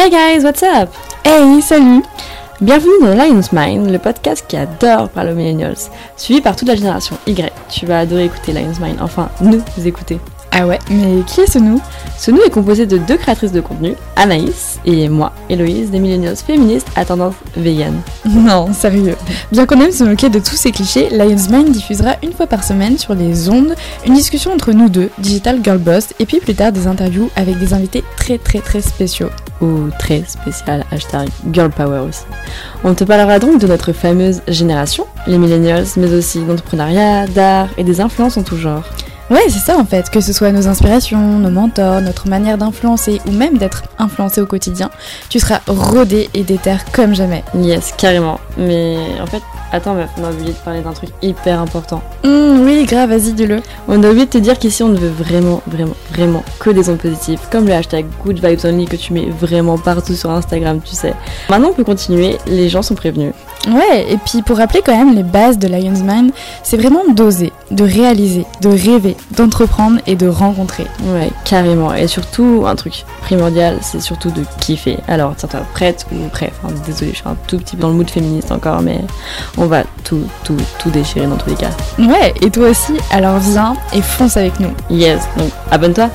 Hey guys, what's up? Hey, salut Bienvenue dans Lion's Mind, le podcast qui adore parler aux millennials, suivi par toute la génération Y. Tu vas adorer écouter Lion's Mind, enfin nous écouter. Ah ouais, mais qui est ce nous Ce nous est composé de deux créatrices de contenu, Anaïs et moi, Héloïse, des millennials féministes à tendance vegan. Non, sérieux. Bien qu'on aime se moquer de tous ces clichés, Lion's Mind diffusera une fois par semaine sur les ondes une discussion entre nous deux, Digital Girl Boss, et puis plus tard des interviews avec des invités très très très spéciaux. Ou très spécial, hashtag Girl Power aussi. On te parlera donc de notre fameuse génération, les millennials, mais aussi d'entrepreneuriat, d'art et des influences en tout genre. Ouais, c'est ça en fait, que ce soit nos inspirations, nos mentors, notre manière d'influencer ou même d'être influencé au quotidien, tu seras rodé et déter comme jamais. Yes, carrément. Mais en fait, attends, meuf, on a oublié de parler d'un truc hyper important. Hum, oui, grave, vas-y, dis-le. On a oublié de te dire qu'ici on ne veut vraiment, vraiment, vraiment que des ondes positives, comme le hashtag Good Vibes Only que tu mets vraiment partout sur Instagram, tu sais. Maintenant on peut continuer, les gens sont prévenus. Ouais, et puis pour rappeler quand même les bases de Lion's Mind, c'est vraiment d'oser, de réaliser, de rêver, d'entreprendre et de rencontrer. Ouais, carrément. Et surtout, un truc primordial, c'est surtout de kiffer. Alors, tiens-toi prête ou prêt? Enfin, désolé, je suis un tout petit peu dans le mood féministe encore, mais on va tout, tout, tout déchirer dans tous les cas. Ouais, et toi aussi, alors viens et fonce avec nous. Yes, donc abonne-toi.